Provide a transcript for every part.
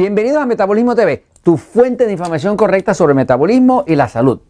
Bienvenidos a Metabolismo TV, tu fuente de información correcta sobre metabolismo y la salud.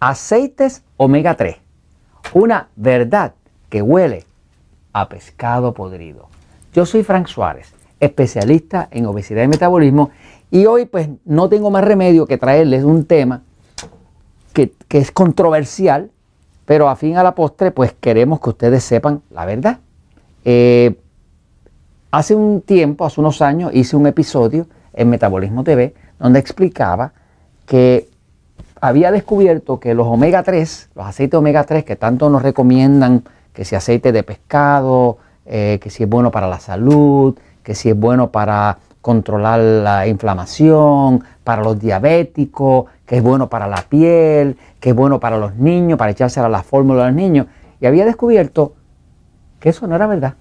Aceites omega 3, una verdad que huele a pescado podrido. Yo soy Frank Suárez, especialista en obesidad y metabolismo, y hoy pues no tengo más remedio que traerles un tema que, es controversial, pero a fin a la postre pues queremos que ustedes sepan la verdad. Eh, hace un tiempo, hace unos años, hice un episodio en Metabolismo TV donde explicaba que había descubierto que los omega 3, los aceites omega 3 que tanto nos recomiendan, que si aceite de pescado, eh, que si es bueno para la salud, que si es bueno para controlar la inflamación, para los diabéticos, que es bueno para la piel, que es bueno para los niños, para echarse a la fórmula a los niños. Y había descubierto que eso no era verdad.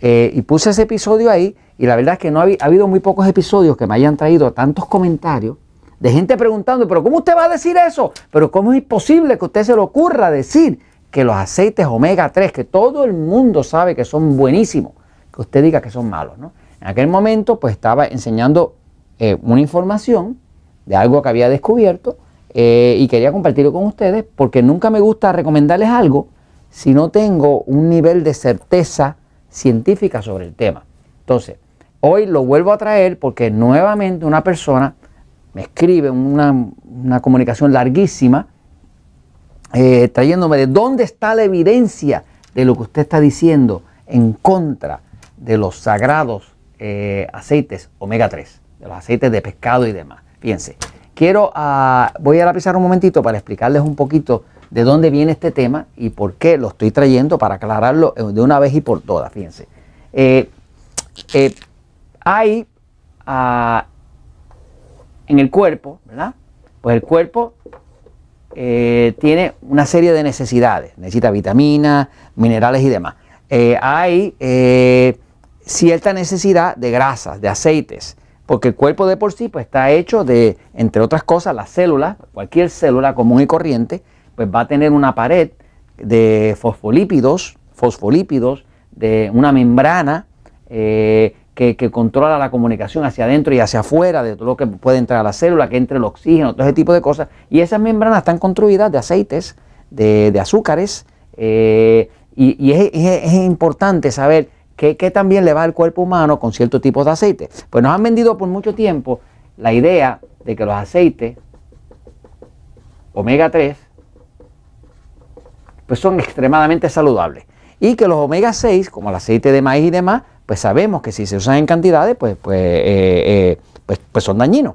Eh, y puse ese episodio ahí y la verdad es que no ha, habido muy pocos episodios que me hayan traído tantos comentarios de gente preguntando, pero ¿cómo usted va a decir eso? Pero ¿cómo es posible que usted se le ocurra decir que los aceites omega 3, que todo el mundo sabe que son buenísimos, que usted diga que son malos? ¿no? En aquel momento pues estaba enseñando eh, una información de algo que había descubierto eh, y quería compartirlo con ustedes porque nunca me gusta recomendarles algo si no tengo un nivel de certeza científica sobre el tema. Entonces, hoy lo vuelvo a traer porque nuevamente una persona me escribe una, comunicación larguísima eh, trayéndome de dónde está la evidencia de lo que usted está diciendo en contra de los sagrados eh, aceites omega 3, de los aceites de pescado y demás. Fíjense, quiero, ah, voy a lapizar un momentito para explicarles un poquito de dónde viene este tema y por qué lo estoy trayendo para aclararlo eh, de una vez y por todas. Fíjense, hay ah, en el cuerpo, ¿verdad? Pues el cuerpo tiene una serie de necesidades, necesita vitaminas, minerales y demás. hay cierta necesidad de grasas, de aceites, porque el cuerpo de por sí pues, está hecho de, entre otras cosas, las células, cualquier célula común y corriente, pues va a tener una pared de fosfolípidos, fosfolípidos, de una membrana eh, que, controla la comunicación hacia adentro y hacia afuera de todo lo que puede entrar a la célula, que entre el oxígeno, todo ese tipo de cosas. Y esas membranas están construidas de aceites, de, azúcares, eh, y, es, importante saber qué, también le va al cuerpo humano con ciertos tipos de aceites. Pues nos han vendido por mucho tiempo la idea de que los aceites omega 3 pues son extremadamente saludables. Y que los omega 6, como el aceite de maíz y demás, pues sabemos que si se usan en cantidades, pues, pues, eh, eh, pues, pues son dañinos.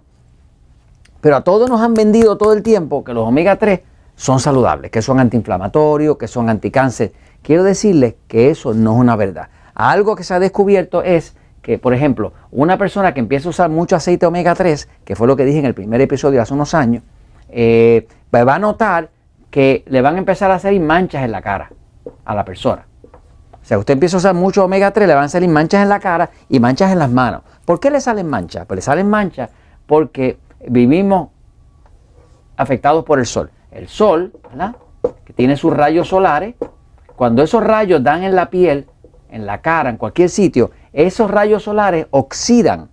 Pero a todos nos han vendido todo el tiempo que los omega 3 son saludables, que son antiinflamatorios, que son anticáncer. Quiero decirles que eso no es una verdad. Algo que se ha descubierto es que, por ejemplo, una persona que empieza a usar mucho aceite omega 3, que fue lo que dije en el primer episodio hace unos años, eh, pues va a notar que le van a empezar a salir manchas en la cara a la persona. O sea, usted empieza a usar mucho omega 3, le van a salir manchas en la cara y manchas en las manos. ¿Por qué le salen manchas? Pues le salen manchas porque vivimos afectados por el sol. El sol, ¿verdad? Que tiene sus rayos solares, cuando esos rayos dan en la piel, en la cara, en cualquier sitio, esos rayos solares oxidan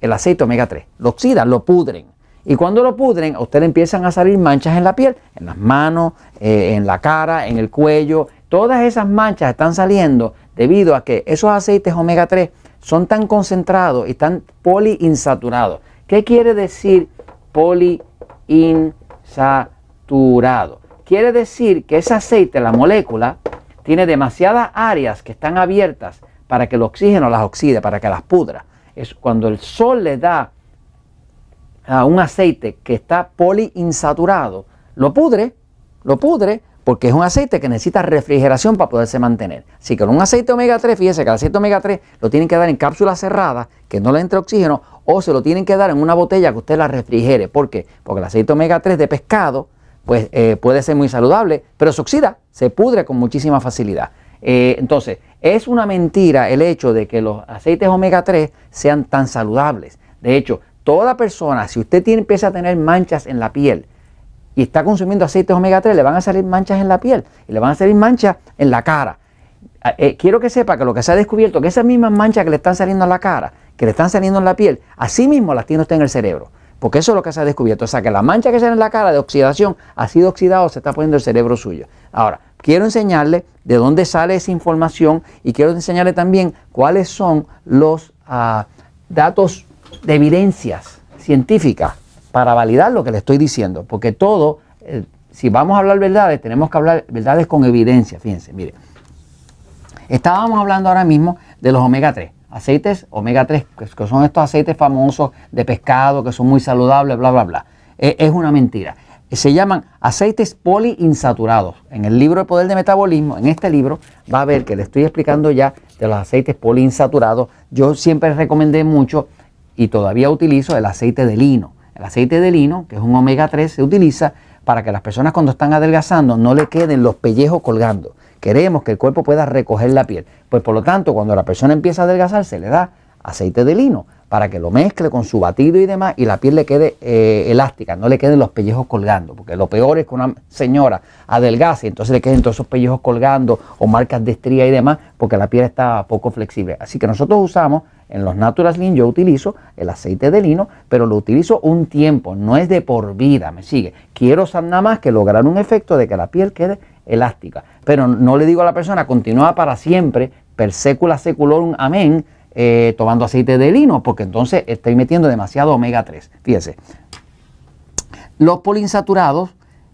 el aceite omega 3. Lo oxidan, lo pudren. Y cuando lo pudren, a usted le empiezan a salir manchas en la piel, en las manos, eh, en la cara, en el cuello. Todas esas manchas están saliendo debido a que esos aceites omega 3 son tan concentrados y tan poliinsaturados. ¿Qué quiere decir poliinsaturado? Quiere decir que ese aceite, la molécula, tiene demasiadas áreas que están abiertas para que el oxígeno las oxide, para que las pudra. Es cuando el sol le da a un aceite que está poliinsaturado, lo pudre, lo pudre, porque es un aceite que necesita refrigeración para poderse mantener. Así que con un aceite omega 3, fíjese que el aceite omega 3 lo tienen que dar en cápsulas cerradas, que no le entre oxígeno, o se lo tienen que dar en una botella que usted la refrigere. ¿Por qué? Porque el aceite omega 3 de pescado pues, eh, puede ser muy saludable, pero se oxida, se pudre con muchísima facilidad. Eh, entonces, es una mentira el hecho de que los aceites omega 3 sean tan saludables. De hecho, toda persona, si usted tiene, empieza a tener manchas en la piel y está consumiendo aceites omega 3, le van a salir manchas en la piel y le van a salir manchas en la cara. Ah, eh, quiero que sepa que lo que se ha descubierto, que esas mismas manchas que le están saliendo en la cara, que le están saliendo en la piel, así mismo las tiene usted en el cerebro. Porque eso es lo que se ha descubierto. O sea, que la mancha que sale en la cara de oxidación ha sido oxidado, se está poniendo el cerebro suyo. Ahora, quiero enseñarle de dónde sale esa información y quiero enseñarle también cuáles son los ah, datos de evidencias científicas para validar lo que le estoy diciendo. Porque todo, eh, si vamos a hablar verdades, tenemos que hablar verdades con evidencia. Fíjense, mire. Estábamos hablando ahora mismo de los omega 3, aceites omega 3, que son estos aceites famosos de pescado, que son muy saludables, bla, bla, bla. E, es una mentira. Se llaman aceites poliinsaturados. En el libro El Poder de Metabolismo, en este libro, va a ver que le estoy explicando ya de los aceites poliinsaturados. Yo siempre recomendé mucho y todavía utilizo el aceite de lino. El aceite de lino, que es un omega 3, se utiliza para que las personas cuando están adelgazando no le queden los pellejos colgando. Queremos que el cuerpo pueda recoger la piel. Pues por lo tanto, cuando la persona empieza a adelgazar, se le da aceite de lino para que lo mezcle con su batido y demás y la piel le quede eh, elástica, no le queden los pellejos colgando, porque lo peor es que una señora adelgace y entonces le queden todos esos pellejos colgando o marcas de estría y demás, porque la piel está poco flexible. Así que nosotros usamos en los Natural Lean, yo utilizo el aceite de lino, pero lo utilizo un tiempo, no es de por vida, me sigue. Quiero nada más que lograr un efecto de que la piel quede elástica. Pero no le digo a la persona, continúa para siempre, per secula seculorum, amén, eh, tomando aceite de lino, porque entonces estoy metiendo demasiado omega 3. Fíjese. Los poliinsaturados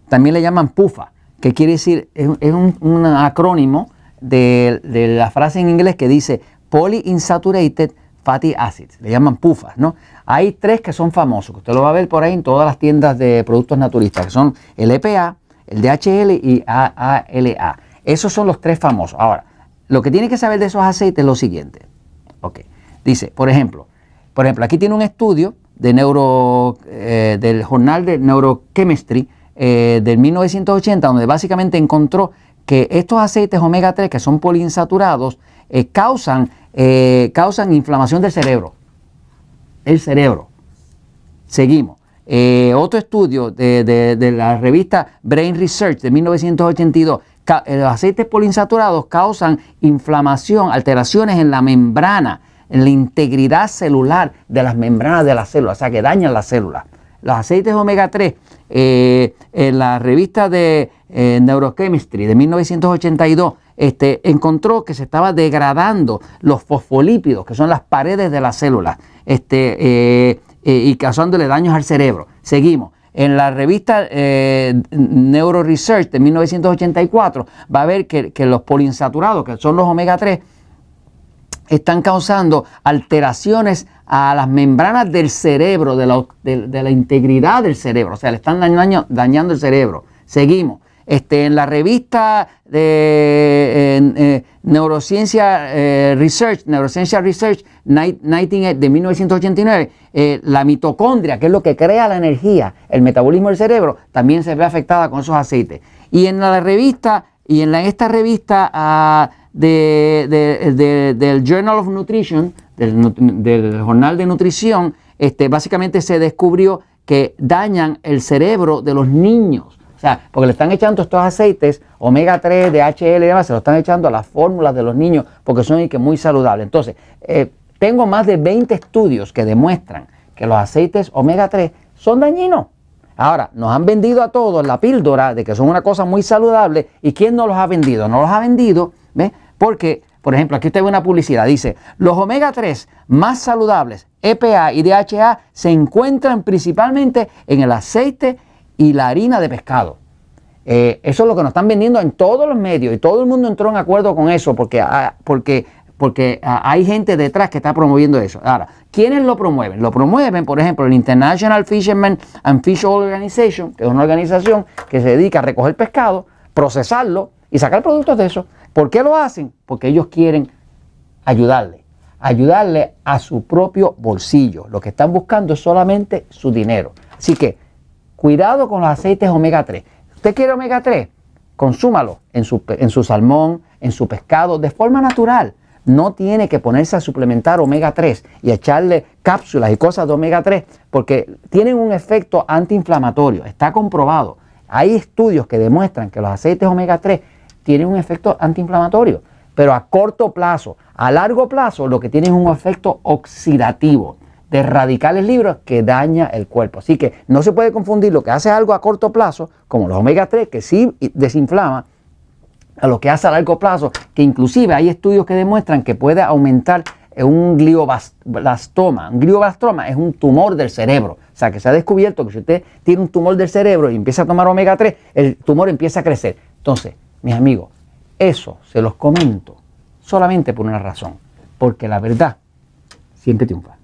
también le llaman PUFA, que quiere decir, es, un, acrónimo de, la frase en inglés que dice Polyunsaturated Fatty Acids, le llaman PUFAs, ¿no? Hay tres que son famosos, que usted lo va a ver por ahí en todas las tiendas de productos naturistas, que son el EPA, el DHL y AALA. Esos son los tres famosos. Ahora, lo que tiene que saber de esos aceites es lo siguiente. Ok. Dice, por ejemplo, por ejemplo, aquí tiene un estudio de eh, del Jornal de Neurochemistry eh, del 1980, donde básicamente encontró que estos aceites omega 3, que son poliinsaturados, eh, causan, causan inflamación del cerebro. El cerebro. Seguimos. Otro estudio de, la revista Brain Research de 1982, eh, los aceites poliinsaturados causan inflamación, alteraciones en la membrana, en la integridad celular de las membranas de las células, o sea que dañan las células. Los aceites omega 3, eh, en la revista de Neurochemistry de 1982, este, encontró que se estaba degradando los fosfolípidos, que son las paredes de las células. Este, eh, y causándole daños al cerebro. Seguimos. En la revista eh, Neuro Research de 1984 va a ver que, los poliinsaturados, que son los omega 3, están causando alteraciones a las membranas del cerebro, de la, integridad del cerebro. O sea, le están dañando el cerebro. Seguimos. Este, en la revista de eh, Neurociencia eh, Research, Neurociencia Research de 1989, eh, la mitocondria, que es lo que crea la energía, el metabolismo del cerebro, también se ve afectada con esos aceites. Y en la revista, y en esta revista ah, del Journal of Nutrition, del, del, Jornal de Nutrición, este, básicamente se descubrió que dañan el cerebro de los niños sea, porque le están echando estos aceites, omega 3, DHL y demás, se lo están echando a las fórmulas de los niños porque son muy saludables. Entonces, eh, tengo más de 20 estudios que demuestran que los aceites omega 3 son dañinos. Ahora, nos han vendido a todos la píldora de que son una cosa muy saludable. ¿Y quién no los ha vendido? No los ha vendido, ¿ves? Porque, por ejemplo, aquí usted ve una publicidad. Dice, los omega 3 más saludables, EPA y DHA, se encuentran principalmente en el aceite y la harina de pescado. Eh, eso es lo que nos están vendiendo en todos los medios y todo el mundo entró en acuerdo con eso porque, ah, porque, porque ah, hay gente detrás que está promoviendo eso. Ahora, ¿quiénes lo promueven? Lo promueven, por ejemplo, el International Fishermen and Fish Organization, que es una organización que se dedica a recoger pescado, procesarlo y sacar productos de eso. ¿Por qué lo hacen? Porque ellos quieren ayudarle, ayudarle a su propio bolsillo. Lo que están buscando es solamente su dinero. Así que Cuidado con los aceites omega 3. ¿Usted quiere omega 3? Consúmalo en su, en su salmón, en su pescado, de forma natural. No tiene que ponerse a suplementar omega 3 y echarle cápsulas y cosas de omega 3 porque tienen un efecto antiinflamatorio. Está comprobado. Hay estudios que demuestran que los aceites omega 3 tienen un efecto antiinflamatorio. pero a corto plazo. A largo plazo lo que tiene es un efecto oxidativo de radicales libres que daña el cuerpo. Así que no se puede confundir lo que hace algo a corto plazo, como los omega 3, que sí desinflama, a lo que hace a largo plazo, que inclusive hay estudios que demuestran que puede aumentar un glioblastoma. Un glioblastoma es un tumor del cerebro. O sea, que se ha descubierto que si usted tiene un tumor del cerebro y empieza a tomar omega 3, el tumor empieza a crecer. Entonces, mis amigos, eso se los comento solamente por una razón, porque la verdad siempre triunfa.